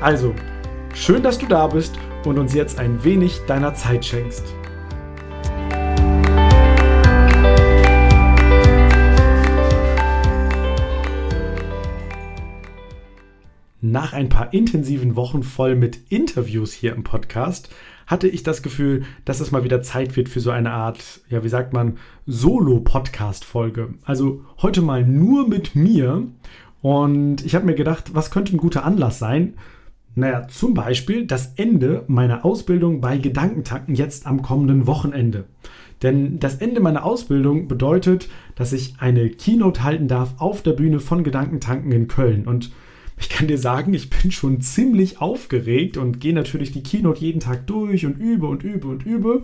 Also, schön, dass du da bist und uns jetzt ein wenig deiner Zeit schenkst. Nach ein paar intensiven Wochen voll mit Interviews hier im Podcast hatte ich das Gefühl, dass es mal wieder Zeit wird für so eine Art, ja, wie sagt man, Solo-Podcast-Folge. Also heute mal nur mit mir. Und ich habe mir gedacht, was könnte ein guter Anlass sein? Naja, zum Beispiel das Ende meiner Ausbildung bei Gedankentanken jetzt am kommenden Wochenende. Denn das Ende meiner Ausbildung bedeutet, dass ich eine Keynote halten darf auf der Bühne von Gedankentanken in Köln. Und ich kann dir sagen, ich bin schon ziemlich aufgeregt und gehe natürlich die Keynote jeden Tag durch und übe und übe und übe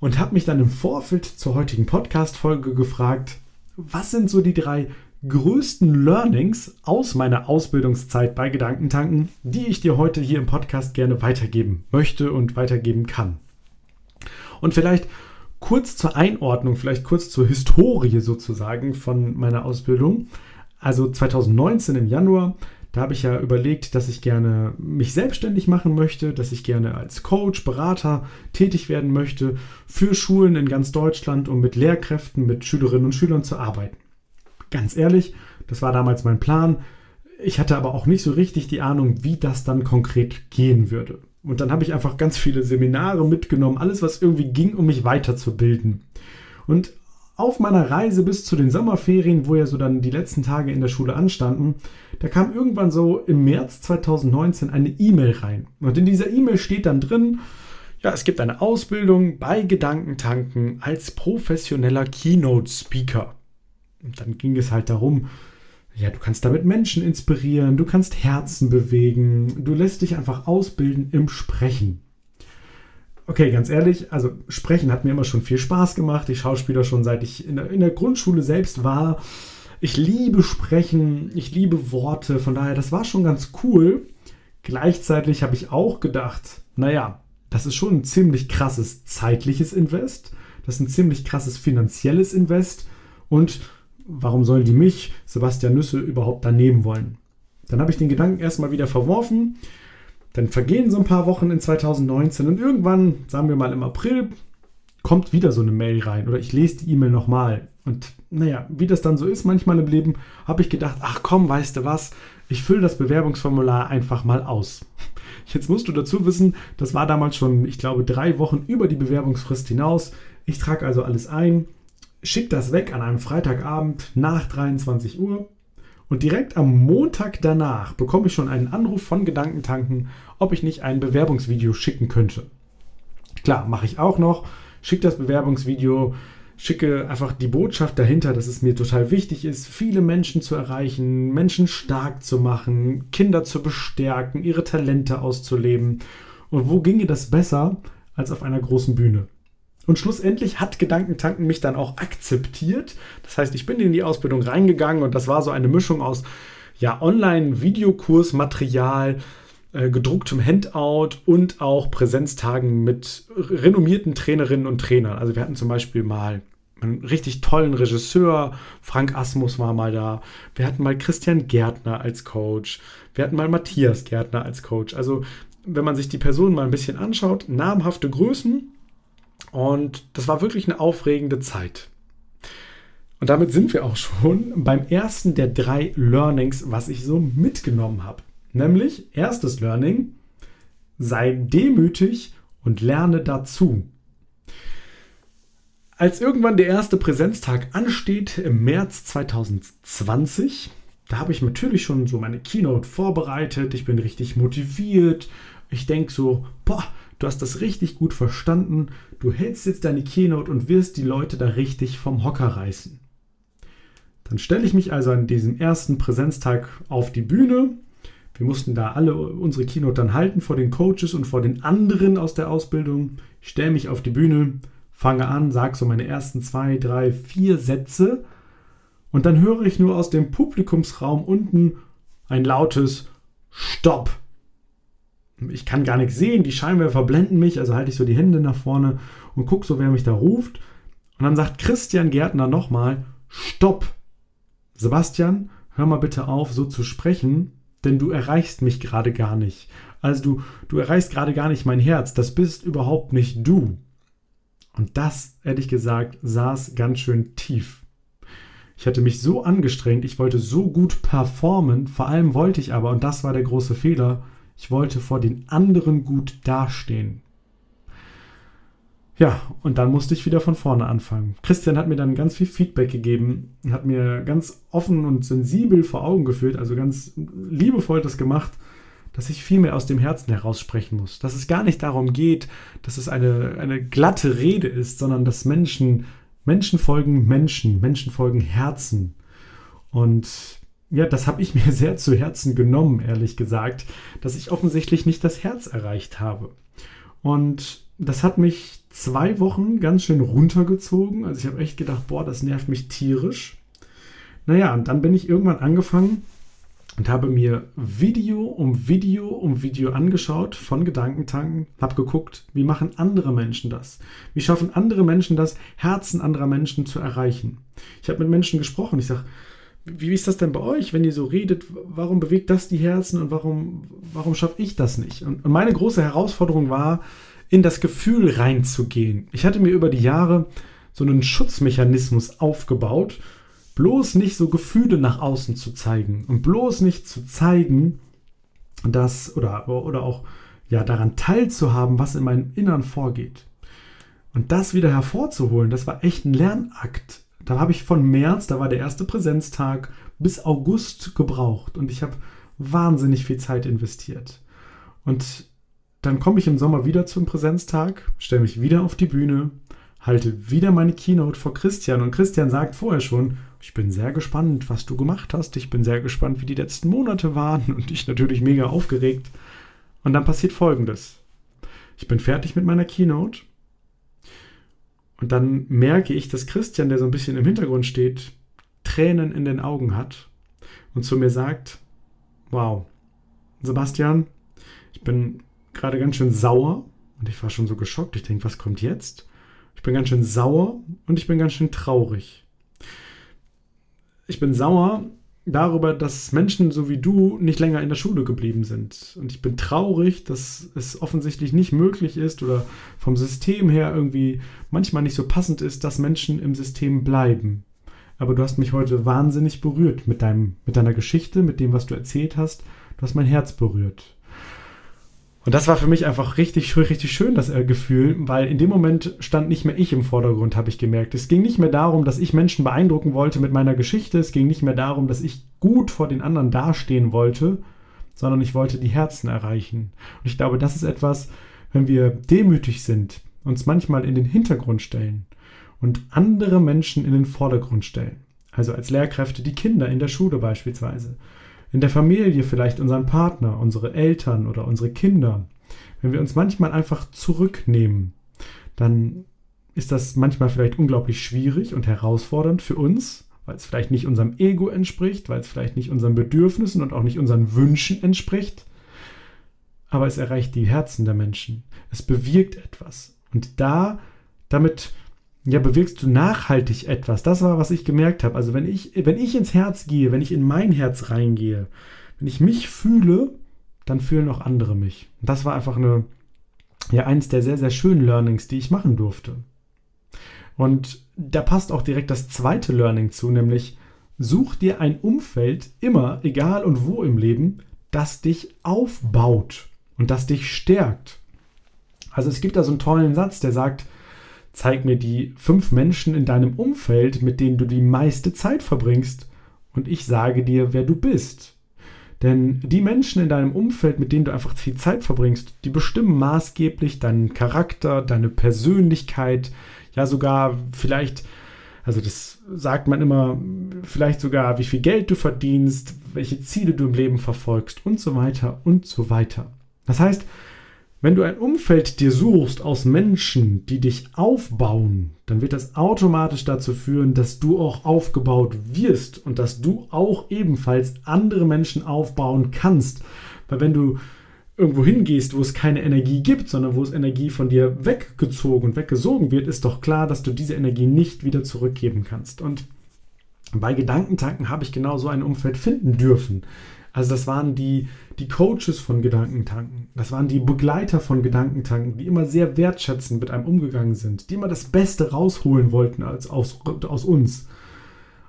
und habe mich dann im Vorfeld zur heutigen Podcast-Folge gefragt, was sind so die drei größten Learnings aus meiner Ausbildungszeit bei Gedankentanken, die ich dir heute hier im Podcast gerne weitergeben möchte und weitergeben kann. Und vielleicht kurz zur Einordnung, vielleicht kurz zur Historie sozusagen von meiner Ausbildung. Also 2019 im Januar da habe ich ja überlegt, dass ich gerne mich selbstständig machen möchte, dass ich gerne als Coach, Berater tätig werden möchte für Schulen in ganz Deutschland, um mit Lehrkräften, mit Schülerinnen und Schülern zu arbeiten. Ganz ehrlich, das war damals mein Plan. Ich hatte aber auch nicht so richtig die Ahnung, wie das dann konkret gehen würde. Und dann habe ich einfach ganz viele Seminare mitgenommen, alles, was irgendwie ging, um mich weiterzubilden. Und auf meiner Reise bis zu den Sommerferien, wo ja so dann die letzten Tage in der Schule anstanden, da kam irgendwann so im März 2019 eine E-Mail rein. Und in dieser E-Mail steht dann drin, ja, es gibt eine Ausbildung bei Gedankentanken als professioneller Keynote-Speaker. Und dann ging es halt darum, ja, du kannst damit Menschen inspirieren, du kannst Herzen bewegen, du lässt dich einfach ausbilden im Sprechen okay, ganz ehrlich, also Sprechen hat mir immer schon viel Spaß gemacht. Ich schauspieler schon seit ich in der, in der Grundschule selbst war. Ich liebe Sprechen, ich liebe Worte, von daher, das war schon ganz cool. Gleichzeitig habe ich auch gedacht, naja, das ist schon ein ziemlich krasses zeitliches Invest, das ist ein ziemlich krasses finanzielles Invest und warum sollen die mich, Sebastian Nüsse, überhaupt daneben wollen? Dann habe ich den Gedanken erstmal wieder verworfen dann vergehen so ein paar Wochen in 2019 und irgendwann, sagen wir mal im April, kommt wieder so eine Mail rein oder ich lese die E-Mail nochmal. Und naja, wie das dann so ist manchmal im Leben, habe ich gedacht, ach komm, weißt du was, ich fülle das Bewerbungsformular einfach mal aus. Jetzt musst du dazu wissen, das war damals schon, ich glaube, drei Wochen über die Bewerbungsfrist hinaus. Ich trage also alles ein, schicke das weg an einem Freitagabend nach 23 Uhr und direkt am Montag danach bekomme ich schon einen Anruf von Gedankentanken, ob ich nicht ein Bewerbungsvideo schicken könnte. Klar, mache ich auch noch. Schicke das Bewerbungsvideo, schicke einfach die Botschaft dahinter, dass es mir total wichtig ist, viele Menschen zu erreichen, Menschen stark zu machen, Kinder zu bestärken, ihre Talente auszuleben. Und wo ginge das besser als auf einer großen Bühne? Und schlussendlich hat Gedankentanken mich dann auch akzeptiert. Das heißt, ich bin in die Ausbildung reingegangen und das war so eine Mischung aus ja, Online-Videokursmaterial, äh, gedrucktem Handout und auch Präsenztagen mit renommierten Trainerinnen und Trainern. Also wir hatten zum Beispiel mal einen richtig tollen Regisseur, Frank Asmus war mal da. Wir hatten mal Christian Gärtner als Coach. Wir hatten mal Matthias Gärtner als Coach. Also wenn man sich die Personen mal ein bisschen anschaut, namhafte Größen, und das war wirklich eine aufregende Zeit. Und damit sind wir auch schon beim ersten der drei Learnings, was ich so mitgenommen habe. Nämlich erstes Learning, sei demütig und lerne dazu. Als irgendwann der erste Präsenztag ansteht im März 2020, da habe ich natürlich schon so meine Keynote vorbereitet, ich bin richtig motiviert. Ich denke so, boah, du hast das richtig gut verstanden, du hältst jetzt deine Keynote und wirst die Leute da richtig vom Hocker reißen. Dann stelle ich mich also an diesem ersten Präsenztag auf die Bühne Wir mussten da alle unsere Keynote dann halten vor den Coaches und vor den anderen aus der Ausbildung. Ich stelle mich auf die Bühne, fange an, sage so meine ersten zwei, drei, vier Sätze und dann höre ich nur aus dem Publikumsraum unten ein lautes Stopp. Ich kann gar nichts sehen, die Scheinwerfer blenden mich, also halte ich so die Hände nach vorne und gucke so, wer mich da ruft. Und dann sagt Christian Gärtner nochmal, Stopp. Sebastian, hör mal bitte auf, so zu sprechen, denn du erreichst mich gerade gar nicht. Also du, du erreichst gerade gar nicht mein Herz. Das bist überhaupt nicht du. Und das, ehrlich gesagt, saß ganz schön tief. Ich hatte mich so angestrengt, ich wollte so gut performen, vor allem wollte ich aber, und das war der große Fehler, ich wollte vor den anderen gut dastehen. Ja, und dann musste ich wieder von vorne anfangen. Christian hat mir dann ganz viel Feedback gegeben, hat mir ganz offen und sensibel vor Augen geführt, also ganz liebevoll das gemacht, dass ich viel mehr aus dem Herzen heraus sprechen muss. Dass es gar nicht darum geht, dass es eine, eine glatte Rede ist, sondern dass Menschen, Menschen folgen Menschen, Menschen folgen Herzen. Und ja, das habe ich mir sehr zu Herzen genommen, ehrlich gesagt, dass ich offensichtlich nicht das Herz erreicht habe. Und das hat mich zwei Wochen ganz schön runtergezogen. Also ich habe echt gedacht, boah, das nervt mich tierisch. Naja, und dann bin ich irgendwann angefangen, und habe mir Video um Video um Video angeschaut von Gedankentanken, habe geguckt, wie machen andere Menschen das? Wie schaffen andere Menschen das, Herzen anderer Menschen zu erreichen? Ich habe mit Menschen gesprochen, ich sage, wie ist das denn bei euch, wenn ihr so redet? Warum bewegt das die Herzen und warum, warum schaffe ich das nicht? Und meine große Herausforderung war, in das Gefühl reinzugehen. Ich hatte mir über die Jahre so einen Schutzmechanismus aufgebaut, bloß nicht so Gefühle nach außen zu zeigen und bloß nicht zu zeigen, dass oder, oder auch ja daran teilzuhaben, was in meinem Innern vorgeht. Und das wieder hervorzuholen, das war echt ein Lernakt. Da habe ich von März, da war der erste Präsenztag, bis August gebraucht und ich habe wahnsinnig viel Zeit investiert. Und dann komme ich im Sommer wieder zum Präsenztag, stelle mich wieder auf die Bühne, halte wieder meine Keynote vor Christian und Christian sagt vorher schon, ich bin sehr gespannt, was du gemacht hast. Ich bin sehr gespannt, wie die letzten Monate waren und ich natürlich mega aufgeregt. Und dann passiert Folgendes. Ich bin fertig mit meiner Keynote und dann merke ich, dass Christian, der so ein bisschen im Hintergrund steht, Tränen in den Augen hat und zu mir sagt, wow, Sebastian, ich bin gerade ganz schön sauer und ich war schon so geschockt. Ich denke, was kommt jetzt? Ich bin ganz schön sauer und ich bin ganz schön traurig ich bin sauer darüber, dass Menschen so wie du nicht länger in der Schule geblieben sind. Und ich bin traurig, dass es offensichtlich nicht möglich ist oder vom System her irgendwie manchmal nicht so passend ist, dass Menschen im System bleiben. Aber du hast mich heute wahnsinnig berührt mit, deinem, mit deiner Geschichte, mit dem, was du erzählt hast. Du hast mein Herz berührt. Und das war für mich einfach richtig, richtig schön, das äh, Gefühl, weil in dem Moment stand nicht mehr ich im Vordergrund, habe ich gemerkt. Es ging nicht mehr darum, dass ich Menschen beeindrucken wollte mit meiner Geschichte. Es ging nicht mehr darum, dass ich gut vor den anderen dastehen wollte, sondern ich wollte die Herzen erreichen. Und ich glaube, das ist etwas, wenn wir demütig sind, uns manchmal in den Hintergrund stellen und andere Menschen in den Vordergrund stellen. Also als Lehrkräfte die Kinder in der Schule beispielsweise in der Familie vielleicht unseren Partner, unsere Eltern oder unsere Kinder, wenn wir uns manchmal einfach zurücknehmen, dann ist das manchmal vielleicht unglaublich schwierig und herausfordernd für uns, weil es vielleicht nicht unserem Ego entspricht, weil es vielleicht nicht unseren Bedürfnissen und auch nicht unseren Wünschen entspricht. Aber es erreicht die Herzen der Menschen. Es bewirkt etwas. Und da, damit ja, bewirkst du nachhaltig etwas. Das war, was ich gemerkt habe. Also wenn ich, wenn ich ins Herz gehe, wenn ich in mein Herz reingehe, wenn ich mich fühle, dann fühlen auch andere mich. Und das war einfach eine, ja, eins der sehr, sehr schönen Learnings, die ich machen durfte. Und da passt auch direkt das zweite Learning zu, nämlich such dir ein Umfeld immer, egal und wo im Leben, das dich aufbaut und das dich stärkt. Also es gibt da so einen tollen Satz, der sagt, Zeig mir die fünf Menschen in deinem Umfeld, mit denen du die meiste Zeit verbringst, und ich sage dir, wer du bist. Denn die Menschen in deinem Umfeld, mit denen du einfach viel Zeit verbringst, die bestimmen maßgeblich deinen Charakter, deine Persönlichkeit, ja sogar vielleicht Also das sagt man immer, vielleicht sogar, wie viel Geld du verdienst, welche Ziele du im Leben verfolgst und so weiter und so weiter. Das heißt, wenn du ein Umfeld dir suchst aus Menschen, die dich aufbauen, dann wird das automatisch dazu führen, dass du auch aufgebaut wirst und dass du auch ebenfalls andere Menschen aufbauen kannst. Weil wenn du irgendwo hingehst, wo es keine Energie gibt, sondern wo es Energie von dir weggezogen und weggesogen wird, ist doch klar, dass du diese Energie nicht wieder zurückgeben kannst. Und bei Gedankentanken habe ich genau so ein Umfeld finden dürfen. Also das waren die, die Coaches von Gedankentanken. Das waren die Begleiter von Gedankentanken, die immer sehr wertschätzend mit einem umgegangen sind, die immer das Beste rausholen wollten als aus, aus uns.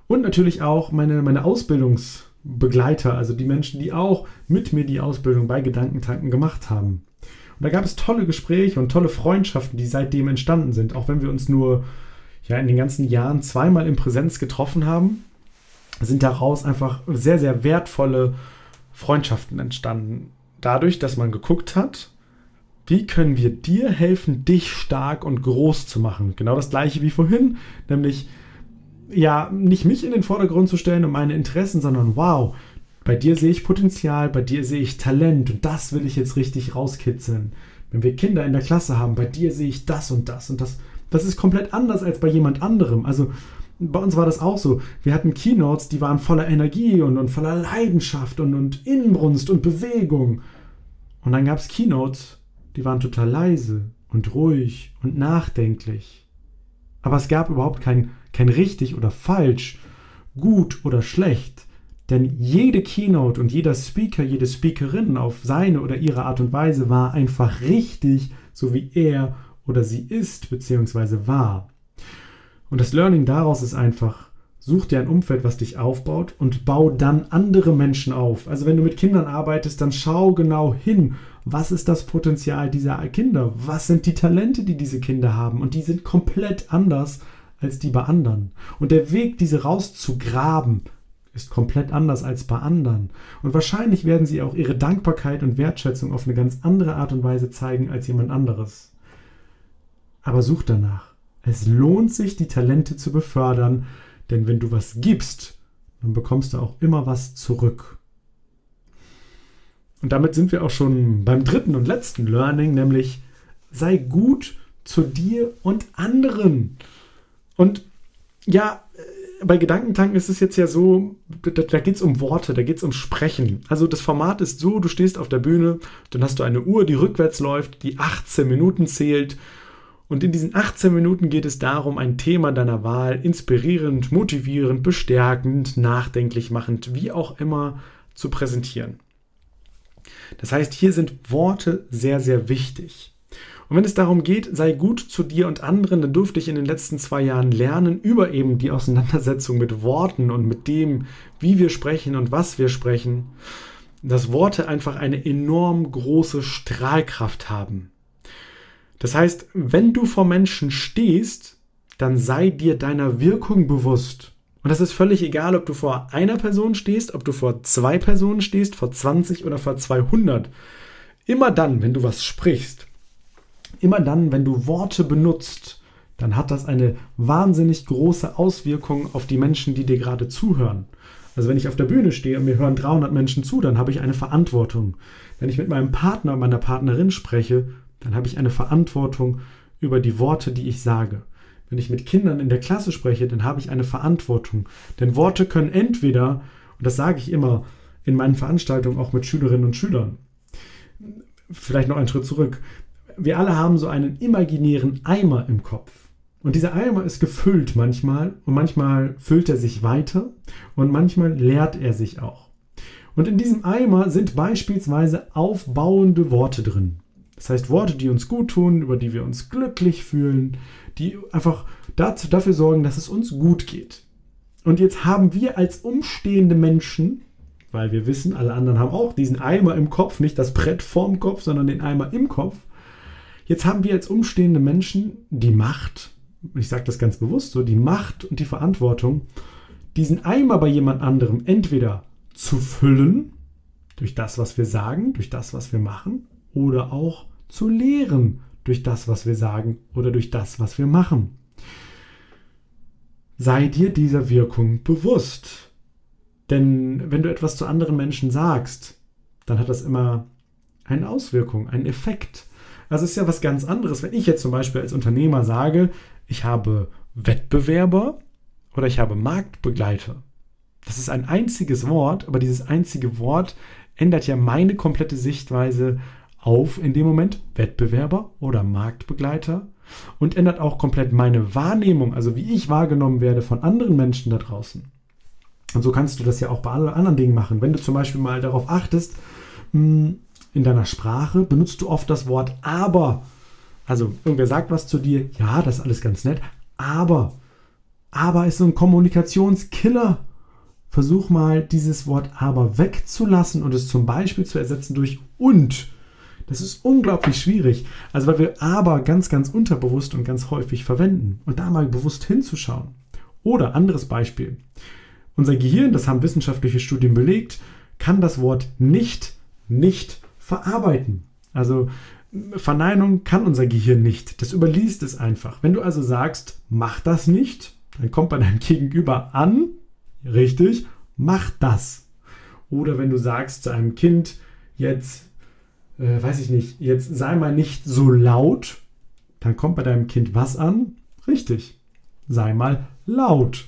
Und natürlich auch meine, meine Ausbildungsbegleiter, also die Menschen, die auch mit mir die Ausbildung bei Gedankentanken gemacht haben. Und da gab es tolle Gespräche und tolle Freundschaften, die seitdem entstanden sind, auch wenn wir uns nur ja, in den ganzen Jahren zweimal in Präsenz getroffen haben, sind daraus einfach sehr, sehr wertvolle Freundschaften entstanden. Dadurch, dass man geguckt hat, wie können wir dir helfen, dich stark und groß zu machen. Genau das gleiche wie vorhin, nämlich ja, nicht mich in den Vordergrund zu stellen und meine Interessen, sondern wow, bei dir sehe ich Potenzial, bei dir sehe ich Talent und das will ich jetzt richtig rauskitzeln. Wenn wir Kinder in der Klasse haben, bei dir sehe ich das und das und das. Das ist komplett anders als bei jemand anderem. Also bei uns war das auch so. Wir hatten Keynotes, die waren voller Energie und, und voller Leidenschaft und, und Inbrunst und Bewegung. Und dann gab es Keynotes, die waren total leise und ruhig und nachdenklich. Aber es gab überhaupt kein, kein richtig oder falsch, gut oder schlecht. Denn jede Keynote und jeder Speaker, jede Speakerin auf seine oder ihre Art und Weise war einfach richtig, so wie er oder sie ist bzw. war. Und das Learning daraus ist einfach, such dir ein Umfeld, was dich aufbaut und bau dann andere Menschen auf. Also wenn du mit Kindern arbeitest, dann schau genau hin, was ist das Potenzial dieser Kinder? Was sind die Talente, die diese Kinder haben? Und die sind komplett anders als die bei anderen. Und der Weg, diese rauszugraben, ist komplett anders als bei anderen. Und wahrscheinlich werden sie auch ihre Dankbarkeit und Wertschätzung auf eine ganz andere Art und Weise zeigen als jemand anderes. Aber such danach. Es lohnt sich, die Talente zu befördern, denn wenn du was gibst, dann bekommst du auch immer was zurück. Und damit sind wir auch schon beim dritten und letzten Learning, nämlich sei gut zu dir und anderen. Und ja, äh, bei Gedankentanken ist es jetzt ja so, da, da geht es um Worte, da geht es um Sprechen. Also das Format ist so, du stehst auf der Bühne, dann hast du eine Uhr, die rückwärts läuft, die 18 Minuten zählt und in diesen 18 Minuten geht es darum, ein Thema deiner Wahl inspirierend, motivierend, bestärkend, nachdenklich machend, wie auch immer zu präsentieren. Das heißt, hier sind Worte sehr, sehr wichtig. Und wenn es darum geht, sei gut zu dir und anderen, dann durfte ich in den letzten zwei Jahren lernen über eben die Auseinandersetzung mit Worten und mit dem, wie wir sprechen und was wir sprechen, dass Worte einfach eine enorm große Strahlkraft haben. Das heißt, wenn du vor Menschen stehst, dann sei dir deiner Wirkung bewusst. Und das ist völlig egal, ob du vor einer Person stehst, ob du vor zwei Personen stehst, vor 20 oder vor 200. Immer dann, wenn du was sprichst, immer dann, wenn du Worte benutzt, dann hat das eine wahnsinnig große Auswirkung auf die Menschen, die dir gerade zuhören. Also wenn ich auf der Bühne stehe und mir hören 300 Menschen zu, dann habe ich eine Verantwortung. Wenn ich mit meinem Partner, meiner Partnerin spreche, dann habe ich eine Verantwortung über die Worte, die ich sage. Wenn ich mit Kindern in der Klasse spreche, dann habe ich eine Verantwortung. Denn Worte können entweder, und das sage ich immer in meinen Veranstaltungen auch mit Schülerinnen und Schülern, vielleicht noch einen Schritt zurück. Wir alle haben so einen imaginären Eimer im Kopf. Und dieser Eimer ist gefüllt manchmal und manchmal füllt er sich weiter und manchmal leert er sich auch. Und in diesem Eimer sind beispielsweise aufbauende Worte drin. Das heißt, Worte, die uns gut tun, über die wir uns glücklich fühlen, die einfach dazu, dafür sorgen, dass es uns gut geht. Und jetzt haben wir als umstehende Menschen, weil wir wissen, alle anderen haben auch diesen Eimer im Kopf, nicht das Brett vorm Kopf, sondern den Eimer im Kopf. Jetzt haben wir als umstehende Menschen die Macht, ich sage das ganz bewusst so, die Macht und die Verantwortung, diesen Eimer bei jemand anderem entweder zu füllen, durch das, was wir sagen, durch das, was wir machen, oder auch zu lehren durch das, was wir sagen oder durch das, was wir machen. sei dir dieser Wirkung bewusst. Denn wenn du etwas zu anderen Menschen sagst, dann hat das immer eine Auswirkung, einen Effekt. Also ist ja was ganz anderes, wenn ich jetzt zum Beispiel als Unternehmer sage, ich habe Wettbewerber oder ich habe Marktbegleiter. Das ist ein einziges Wort, aber dieses einzige Wort ändert ja meine komplette Sichtweise auf in dem Moment Wettbewerber oder Marktbegleiter und ändert auch komplett meine Wahrnehmung, also wie ich wahrgenommen werde von anderen Menschen da draußen. Und so kannst du das ja auch bei allen anderen Dingen machen. Wenn du zum Beispiel mal darauf achtest, hm, in deiner Sprache benutzt du oft das Wort aber. Also irgendwer sagt was zu dir, ja, das ist alles ganz nett, aber. Aber ist so ein Kommunikationskiller. Versuch mal dieses Wort aber wegzulassen und es zum Beispiel zu ersetzen durch und. Das ist unglaublich schwierig. Also weil wir aber ganz, ganz unterbewusst und ganz häufig verwenden. Und da mal bewusst hinzuschauen. Oder anderes Beispiel. Unser Gehirn, das haben wissenschaftliche Studien belegt, kann das Wort nicht, nicht verarbeiten. Also Verneinung kann unser Gehirn nicht. Das überliest es einfach. Wenn du also sagst, mach das nicht, dann kommt bei deinem Gegenüber an, richtig, mach das. Oder wenn du sagst zu einem Kind, jetzt, äh, weiß ich nicht, jetzt sei mal nicht so laut, dann kommt bei deinem Kind was an? Richtig, sei mal laut.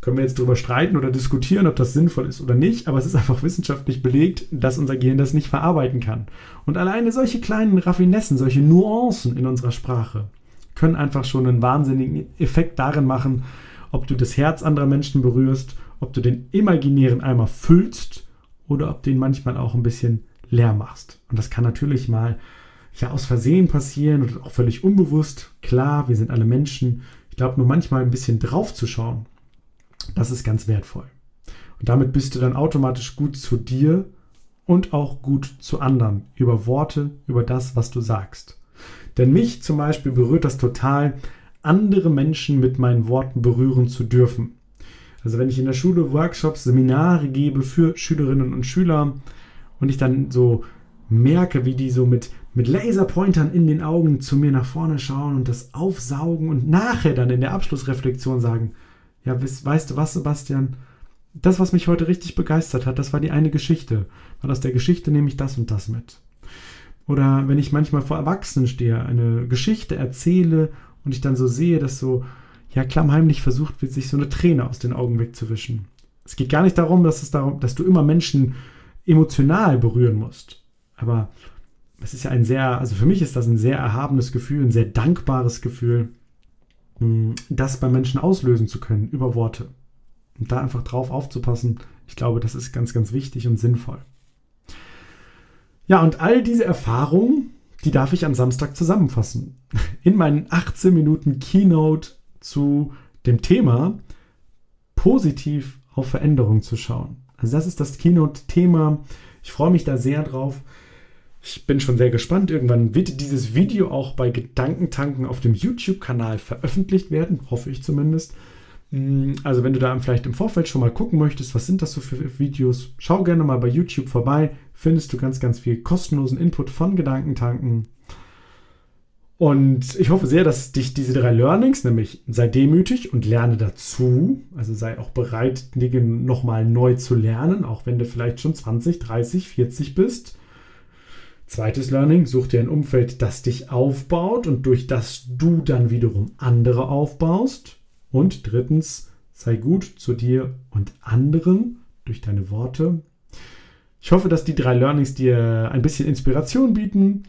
Können wir jetzt darüber streiten oder diskutieren, ob das sinnvoll ist oder nicht, aber es ist einfach wissenschaftlich belegt, dass unser Gehirn das nicht verarbeiten kann. Und alleine solche kleinen Raffinessen, solche Nuancen in unserer Sprache können einfach schon einen wahnsinnigen Effekt darin machen, ob du das Herz anderer Menschen berührst, ob du den imaginären Eimer füllst oder ob du ihn manchmal auch ein bisschen leer machst. Und das kann natürlich mal ja aus Versehen passieren oder auch völlig unbewusst. Klar, wir sind alle Menschen. Ich glaube nur manchmal ein bisschen drauf zu schauen das ist ganz wertvoll. Und damit bist du dann automatisch gut zu dir und auch gut zu anderen über Worte, über das, was du sagst. Denn mich zum Beispiel berührt das total, andere Menschen mit meinen Worten berühren zu dürfen. Also wenn ich in der Schule Workshops, Seminare gebe für Schülerinnen und Schüler und ich dann so merke, wie die so mit, mit Laserpointern in den Augen zu mir nach vorne schauen und das aufsaugen und nachher dann in der Abschlussreflexion sagen, ja, weißt du was, Sebastian? Das, was mich heute richtig begeistert hat, das war die eine Geschichte. Weil aus der Geschichte nehme ich das und das mit. Oder wenn ich manchmal vor Erwachsenen stehe, eine Geschichte erzähle und ich dann so sehe, dass so, ja, klammheimlich versucht wird, sich so eine Träne aus den Augen wegzuwischen. Es geht gar nicht darum, dass, es darum, dass du immer Menschen emotional berühren musst. Aber es ist ja ein sehr, also für mich ist das ein sehr erhabenes Gefühl, ein sehr dankbares Gefühl, das bei Menschen auslösen zu können über Worte. Und da einfach drauf aufzupassen, ich glaube, das ist ganz, ganz wichtig und sinnvoll. Ja, und all diese Erfahrungen, die darf ich am Samstag zusammenfassen. In meinen 18 Minuten Keynote zu dem Thema positiv auf Veränderung zu schauen. Also das ist das Keynote-Thema. Ich freue mich da sehr drauf. Ich bin schon sehr gespannt. Irgendwann wird dieses Video auch bei Gedankentanken auf dem YouTube-Kanal veröffentlicht werden, hoffe ich zumindest. Mm, also wenn du da vielleicht im Vorfeld schon mal gucken möchtest, was sind das so für Videos, schau gerne mal bei YouTube vorbei. Findest du ganz, ganz viel kostenlosen Input von Gedankentanken. Und ich hoffe sehr, dass dich diese drei Learnings, nämlich sei demütig und lerne dazu, also sei auch bereit, Dinge nochmal neu zu lernen, auch wenn du vielleicht schon 20, 30, 40 bist Zweites Learning, such dir ein Umfeld, das dich aufbaut und durch das du dann wiederum andere aufbaust. Und drittens, sei gut zu dir und anderen durch deine Worte. Ich hoffe, dass die drei Learnings dir ein bisschen Inspiration bieten.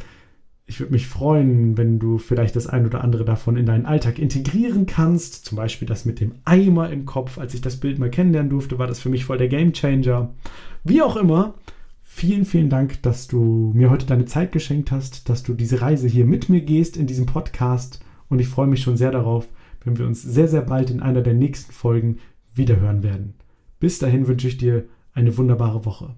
Ich würde mich freuen, wenn du vielleicht das ein oder andere davon in deinen Alltag integrieren kannst. Zum Beispiel das mit dem Eimer im Kopf. Als ich das Bild mal kennenlernen durfte, war das für mich voll der Gamechanger. Wie auch immer, Vielen, vielen Dank, dass du mir heute deine Zeit geschenkt hast, dass du diese Reise hier mit mir gehst in diesem Podcast. Und ich freue mich schon sehr darauf, wenn wir uns sehr, sehr bald in einer der nächsten Folgen wiederhören werden. Bis dahin wünsche ich dir eine wunderbare Woche.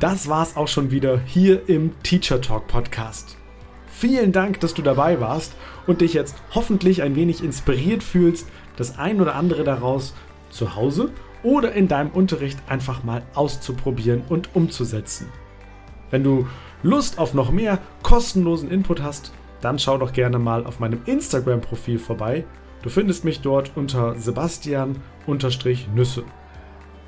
Das war's auch schon wieder hier im Teacher Talk Podcast. Vielen Dank, dass du dabei warst und dich jetzt hoffentlich ein wenig inspiriert fühlst, das ein oder andere daraus zu Hause oder in deinem Unterricht einfach mal auszuprobieren und umzusetzen. Wenn du Lust auf noch mehr kostenlosen Input hast, dann schau doch gerne mal auf meinem Instagram-Profil vorbei. Du findest mich dort unter Sebastian-Nüsse.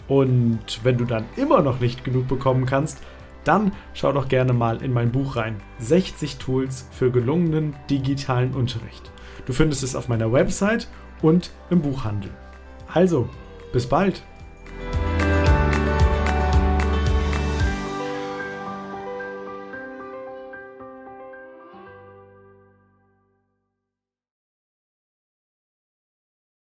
Und wenn du dann immer noch nicht genug bekommen kannst, dann schau doch gerne mal in mein Buch rein. 60 Tools für gelungenen digitalen Unterricht. Du findest es auf meiner Website und im Buchhandel. Also, bis bald!